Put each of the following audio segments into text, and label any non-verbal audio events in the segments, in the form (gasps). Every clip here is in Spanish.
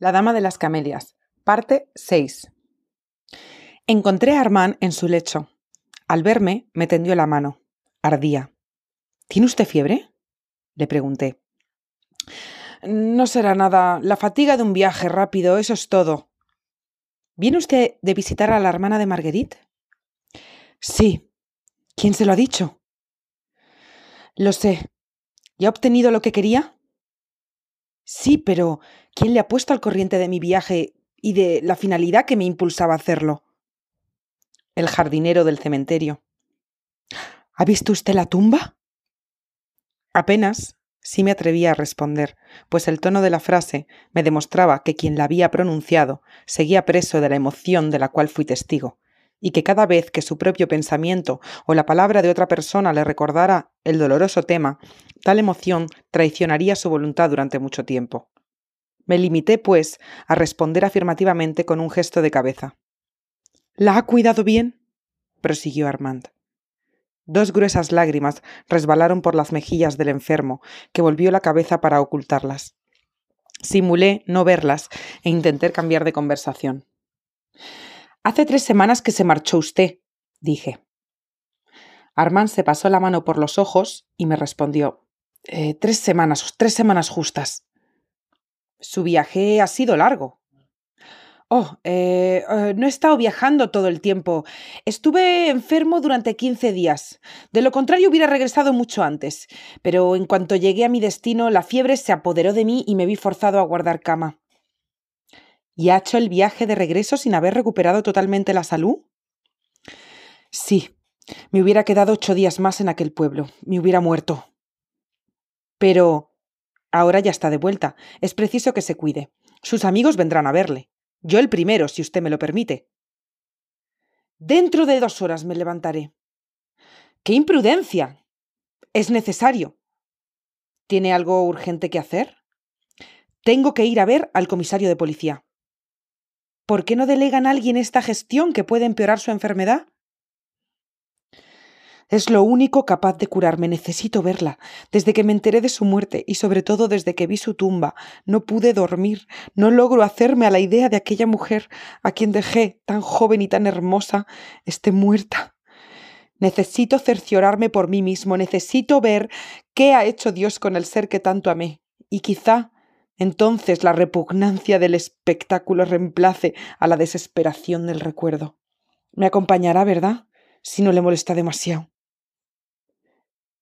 La Dama de las Camelias, parte 6. Encontré a Armand en su lecho. Al verme, me tendió la mano. Ardía. ¿Tiene usted fiebre? Le pregunté. No será nada. La fatiga de un viaje rápido, eso es todo. ¿Viene usted de visitar a la hermana de Marguerite? Sí. ¿Quién se lo ha dicho? Lo sé. ¿Ya ha obtenido lo que quería? Sí, pero ¿quién le ha puesto al corriente de mi viaje y de la finalidad que me impulsaba a hacerlo? El jardinero del cementerio. ¿Ha visto usted la tumba? Apenas sí me atrevía a responder, pues el tono de la frase me demostraba que quien la había pronunciado seguía preso de la emoción de la cual fui testigo, y que cada vez que su propio pensamiento o la palabra de otra persona le recordara el doloroso tema, tal emoción traicionaría su voluntad durante mucho tiempo. Me limité, pues, a responder afirmativamente con un gesto de cabeza. ¿La ha cuidado bien? prosiguió Armand. Dos gruesas lágrimas resbalaron por las mejillas del enfermo, que volvió la cabeza para ocultarlas. Simulé no verlas e intenté cambiar de conversación. Hace tres semanas que se marchó usted, dije. Armand se pasó la mano por los ojos y me respondió eh, Tres semanas, tres semanas justas. Su viaje ha sido largo. Oh, eh, eh, no he estado viajando todo el tiempo. Estuve enfermo durante quince días. De lo contrario hubiera regresado mucho antes. Pero en cuanto llegué a mi destino, la fiebre se apoderó de mí y me vi forzado a guardar cama. ¿Y ha hecho el viaje de regreso sin haber recuperado totalmente la salud? Sí, me hubiera quedado ocho días más en aquel pueblo. Me hubiera muerto. Pero ahora ya está de vuelta. Es preciso que se cuide. Sus amigos vendrán a verle. Yo el primero, si usted me lo permite. Dentro de dos horas me levantaré. ¡Qué imprudencia! Es necesario. ¿Tiene algo urgente que hacer? Tengo que ir a ver al comisario de policía. ¿Por qué no delegan a alguien esta gestión que puede empeorar su enfermedad? Es lo único capaz de curarme. Necesito verla. Desde que me enteré de su muerte y sobre todo desde que vi su tumba, no pude dormir. No logro hacerme a la idea de aquella mujer a quien dejé, tan joven y tan hermosa, esté muerta. Necesito cerciorarme por mí mismo. Necesito ver qué ha hecho Dios con el ser que tanto amé. Y quizá entonces la repugnancia del espectáculo reemplace a la desesperación del recuerdo. Me acompañará, ¿verdad? Si no le molesta demasiado.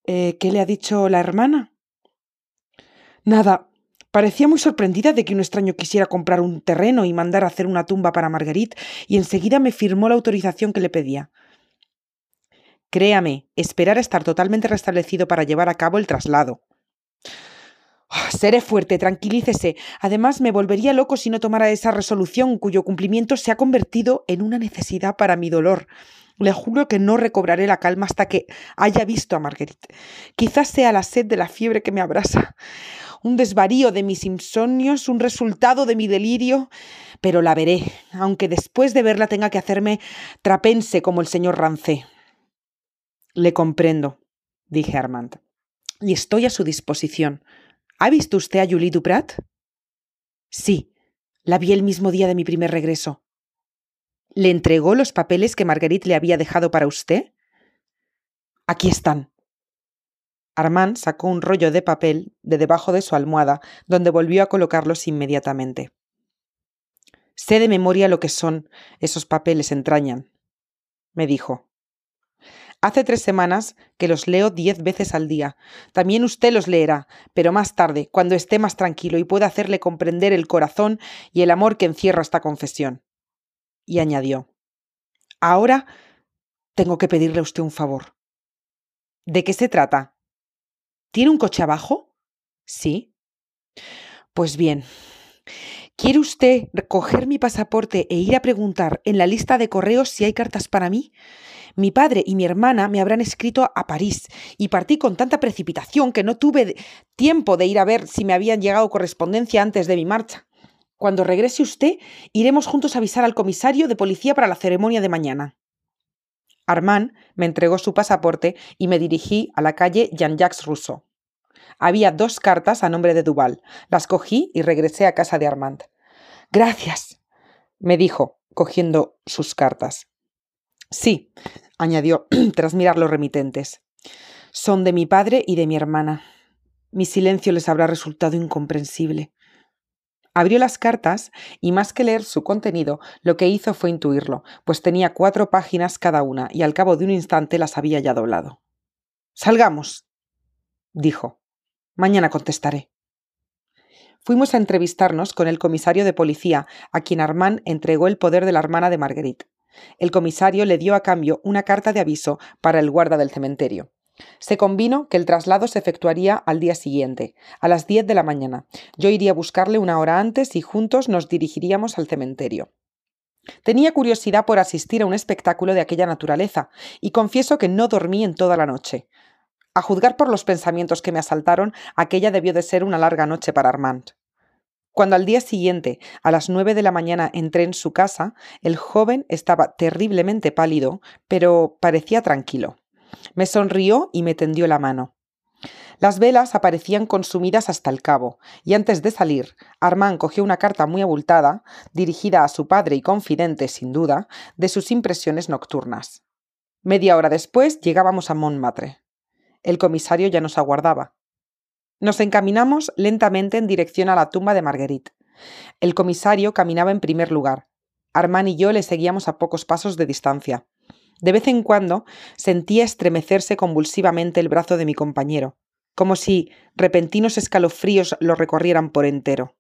Eh, ¿Qué le ha dicho la hermana? Nada. Parecía muy sorprendida de que un extraño quisiera comprar un terreno y mandar a hacer una tumba para Marguerite, y enseguida me firmó la autorización que le pedía. Créame, esperar a estar totalmente restablecido para llevar a cabo el traslado. Ah, seré fuerte, tranquilícese. Además, me volvería loco si no tomara esa resolución cuyo cumplimiento se ha convertido en una necesidad para mi dolor. Le juro que no recobraré la calma hasta que haya visto a Marguerite. Quizás sea la sed de la fiebre que me abrasa, un desvarío de mis insomnios, un resultado de mi delirio, pero la veré, aunque después de verla tenga que hacerme trapense como el señor Rancé. Le comprendo, dije Armand, y estoy a su disposición. ¿Ha visto usted a Julie Duprat? Sí, la vi el mismo día de mi primer regreso. ¿Le entregó los papeles que Marguerite le había dejado para usted? Aquí están. Armand sacó un rollo de papel de debajo de su almohada, donde volvió a colocarlos inmediatamente. Sé de memoria lo que son esos papeles entrañan, me dijo. Hace tres semanas que los leo diez veces al día. También usted los leerá, pero más tarde, cuando esté más tranquilo y pueda hacerle comprender el corazón y el amor que encierra esta confesión. Y añadió Ahora tengo que pedirle a usted un favor. ¿De qué se trata? ¿Tiene un coche abajo? Sí. Pues bien. ¿Quiere usted recoger mi pasaporte e ir a preguntar en la lista de correos si hay cartas para mí? Mi padre y mi hermana me habrán escrito a París y partí con tanta precipitación que no tuve tiempo de ir a ver si me habían llegado correspondencia antes de mi marcha. Cuando regrese usted, iremos juntos a avisar al comisario de policía para la ceremonia de mañana. Armand me entregó su pasaporte y me dirigí a la calle Jean-Jacques Rousseau. Había dos cartas a nombre de Duval. Las cogí y regresé a casa de Armand. Gracias, me dijo, cogiendo sus cartas. Sí, añadió, (clears throat) tras mirar los remitentes. Son de mi padre y de mi hermana. Mi silencio les habrá resultado incomprensible. Abrió las cartas y más que leer su contenido, lo que hizo fue intuirlo, pues tenía cuatro páginas cada una y al cabo de un instante las había ya doblado. Salgamos, dijo. Mañana contestaré. Fuimos a entrevistarnos con el comisario de policía, a quien Armand entregó el poder de la hermana de Marguerite. El comisario le dio a cambio una carta de aviso para el guarda del cementerio. Se convino que el traslado se efectuaría al día siguiente, a las diez de la mañana. Yo iría a buscarle una hora antes y juntos nos dirigiríamos al cementerio. Tenía curiosidad por asistir a un espectáculo de aquella naturaleza, y confieso que no dormí en toda la noche. A juzgar por los pensamientos que me asaltaron, aquella debió de ser una larga noche para Armand. Cuando al día siguiente, a las nueve de la mañana, entré en su casa, el joven estaba terriblemente pálido, pero parecía tranquilo. Me sonrió y me tendió la mano. Las velas aparecían consumidas hasta el cabo, y antes de salir, Armand cogió una carta muy abultada, dirigida a su padre y confidente, sin duda, de sus impresiones nocturnas. Media hora después llegábamos a Montmartre. El comisario ya nos aguardaba. Nos encaminamos lentamente en dirección a la tumba de Marguerite. El comisario caminaba en primer lugar. Armand y yo le seguíamos a pocos pasos de distancia. De vez en cuando sentía estremecerse convulsivamente el brazo de mi compañero, como si repentinos escalofríos lo recorrieran por entero.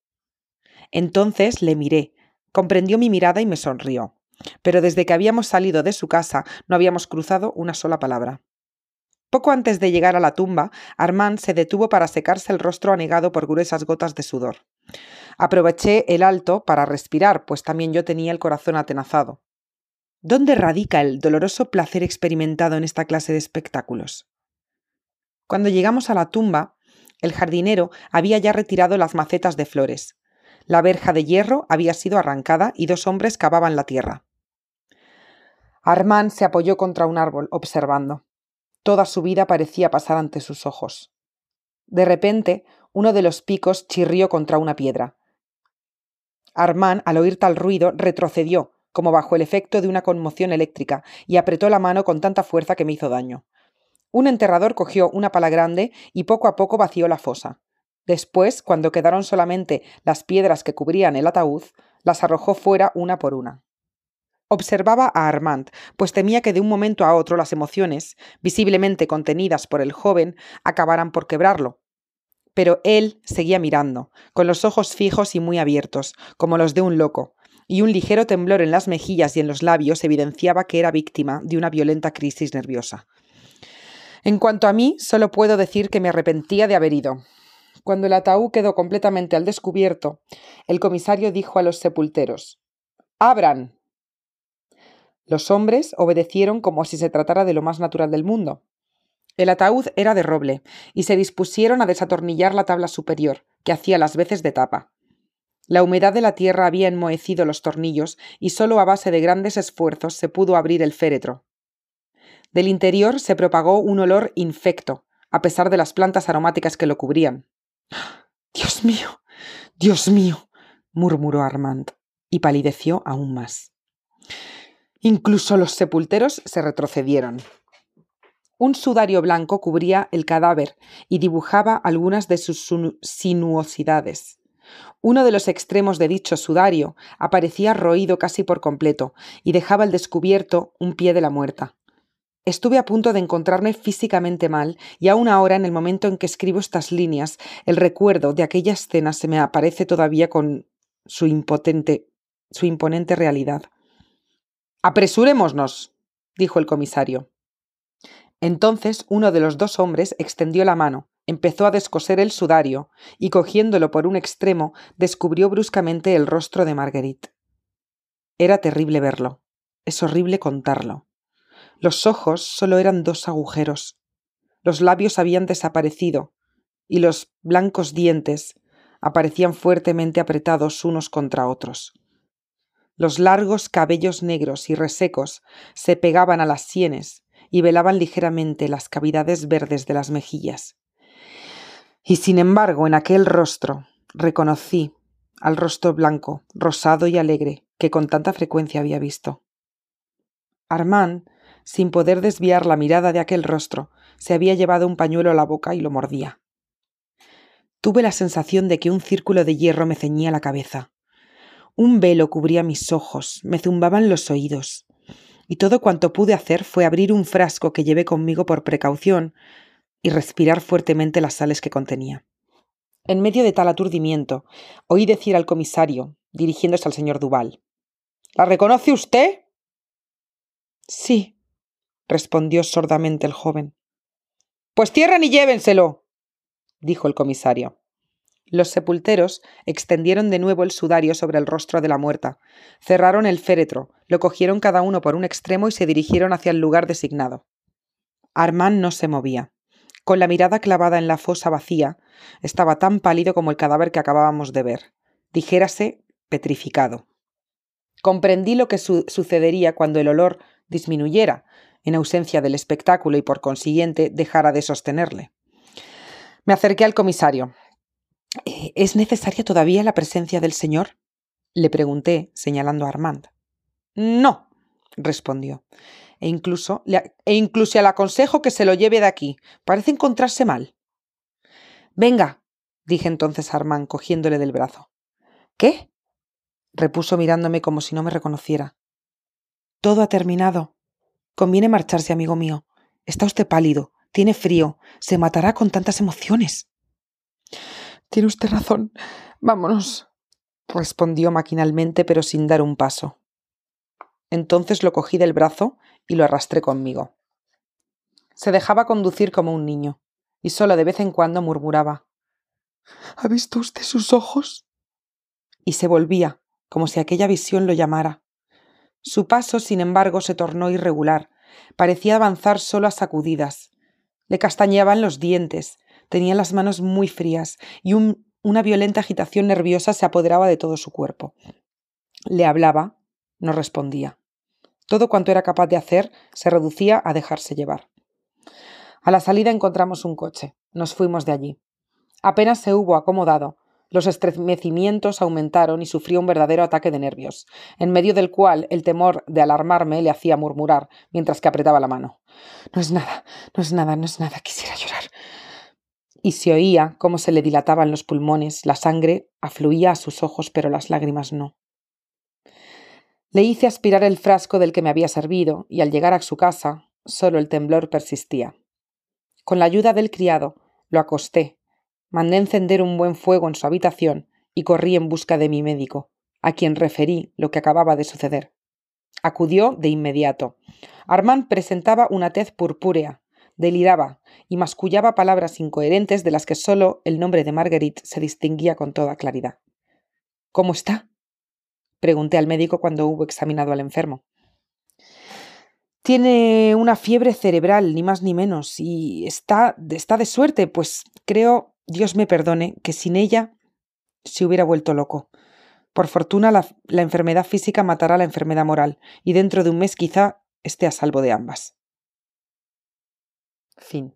Entonces le miré, comprendió mi mirada y me sonrió. Pero desde que habíamos salido de su casa no habíamos cruzado una sola palabra. Poco antes de llegar a la tumba, Armand se detuvo para secarse el rostro anegado por gruesas gotas de sudor. Aproveché el alto para respirar, pues también yo tenía el corazón atenazado. ¿Dónde radica el doloroso placer experimentado en esta clase de espectáculos? Cuando llegamos a la tumba, el jardinero había ya retirado las macetas de flores. La verja de hierro había sido arrancada y dos hombres cavaban la tierra. Armand se apoyó contra un árbol, observando. Toda su vida parecía pasar ante sus ojos. De repente, uno de los picos chirrió contra una piedra. Armand, al oír tal ruido, retrocedió, como bajo el efecto de una conmoción eléctrica, y apretó la mano con tanta fuerza que me hizo daño. Un enterrador cogió una pala grande y poco a poco vació la fosa. Después, cuando quedaron solamente las piedras que cubrían el ataúd, las arrojó fuera una por una. Observaba a Armand, pues temía que de un momento a otro las emociones, visiblemente contenidas por el joven, acabaran por quebrarlo. Pero él seguía mirando, con los ojos fijos y muy abiertos, como los de un loco, y un ligero temblor en las mejillas y en los labios evidenciaba que era víctima de una violenta crisis nerviosa. En cuanto a mí, solo puedo decir que me arrepentía de haber ido. Cuando el ataúd quedó completamente al descubierto, el comisario dijo a los sepulteros Abran. Los hombres obedecieron como si se tratara de lo más natural del mundo. El ataúd era de roble, y se dispusieron a desatornillar la tabla superior, que hacía las veces de tapa. La humedad de la tierra había enmohecido los tornillos y solo a base de grandes esfuerzos se pudo abrir el féretro. Del interior se propagó un olor infecto, a pesar de las plantas aromáticas que lo cubrían. (gasps) Dios mío. Dios mío. murmuró Armand, y palideció aún más. Incluso los sepulteros se retrocedieron. Un sudario blanco cubría el cadáver y dibujaba algunas de sus sinuosidades. Uno de los extremos de dicho sudario aparecía roído casi por completo y dejaba al descubierto un pie de la muerta. Estuve a punto de encontrarme físicamente mal, y aún ahora, en el momento en que escribo estas líneas, el recuerdo de aquella escena se me aparece todavía con su su imponente realidad. Apresurémonos, dijo el comisario. Entonces uno de los dos hombres extendió la mano, empezó a descoser el sudario y cogiéndolo por un extremo descubrió bruscamente el rostro de Marguerite. Era terrible verlo. Es horrible contarlo. Los ojos solo eran dos agujeros. Los labios habían desaparecido y los blancos dientes aparecían fuertemente apretados unos contra otros. Los largos cabellos negros y resecos se pegaban a las sienes y velaban ligeramente las cavidades verdes de las mejillas. Y sin embargo, en aquel rostro reconocí, al rostro blanco, rosado y alegre que con tanta frecuencia había visto. Armand, sin poder desviar la mirada de aquel rostro, se había llevado un pañuelo a la boca y lo mordía. Tuve la sensación de que un círculo de hierro me ceñía la cabeza. Un velo cubría mis ojos, me zumbaban los oídos, y todo cuanto pude hacer fue abrir un frasco que llevé conmigo por precaución y respirar fuertemente las sales que contenía. En medio de tal aturdimiento, oí decir al comisario, dirigiéndose al señor Duval. ¿La reconoce usted? Sí, respondió sordamente el joven. Pues cierren y llévenselo, dijo el comisario. Los sepulteros extendieron de nuevo el sudario sobre el rostro de la muerta, cerraron el féretro, lo cogieron cada uno por un extremo y se dirigieron hacia el lugar designado. Armand no se movía. Con la mirada clavada en la fosa vacía, estaba tan pálido como el cadáver que acabábamos de ver. Dijérase, petrificado. Comprendí lo que sucedería cuando el olor disminuyera, en ausencia del espectáculo y por consiguiente dejara de sostenerle. Me acerqué al comisario. Eh, ¿Es necesaria todavía la presencia del señor? le pregunté, señalando a Armand. No, respondió. E incluso, le, e incluso le aconsejo que se lo lleve de aquí. Parece encontrarse mal. Venga, dije entonces a Armand, cogiéndole del brazo. ¿Qué? repuso mirándome como si no me reconociera. Todo ha terminado. Conviene marcharse, amigo mío. Está usted pálido, tiene frío, se matará con tantas emociones. Tiene usted razón. Vámonos. respondió maquinalmente, pero sin dar un paso. Entonces lo cogí del brazo y lo arrastré conmigo. Se dejaba conducir como un niño, y solo de vez en cuando murmuraba ¿Ha visto usted sus ojos? y se volvía, como si aquella visión lo llamara. Su paso, sin embargo, se tornó irregular, parecía avanzar solo a sacudidas. Le castañeaban los dientes, tenía las manos muy frías y una violenta agitación nerviosa se apoderaba de todo su cuerpo. Le hablaba, no respondía. Todo cuanto era capaz de hacer se reducía a dejarse llevar. A la salida encontramos un coche. Nos fuimos de allí. Apenas se hubo acomodado, los estremecimientos aumentaron y sufrió un verdadero ataque de nervios, en medio del cual el temor de alarmarme le hacía murmurar mientras que apretaba la mano. No es nada, no es nada, no es nada, quisiera llorar. Y se oía cómo se le dilataban los pulmones, la sangre afluía a sus ojos, pero las lágrimas no. Le hice aspirar el frasco del que me había servido, y al llegar a su casa, solo el temblor persistía. Con la ayuda del criado, lo acosté Mandé encender un buen fuego en su habitación y corrí en busca de mi médico, a quien referí lo que acababa de suceder. Acudió de inmediato. Armand presentaba una tez purpúrea, deliraba y mascullaba palabras incoherentes de las que sólo el nombre de Marguerite se distinguía con toda claridad. ¿Cómo está? pregunté al médico cuando hubo examinado al enfermo. Tiene una fiebre cerebral, ni más ni menos, y está, está de suerte, pues creo Dios me perdone que sin ella se hubiera vuelto loco. Por fortuna la, la, enfermedad física matará la enfermedad moral, y dentro de un mes quizá esté a salvo de ambas. Fim.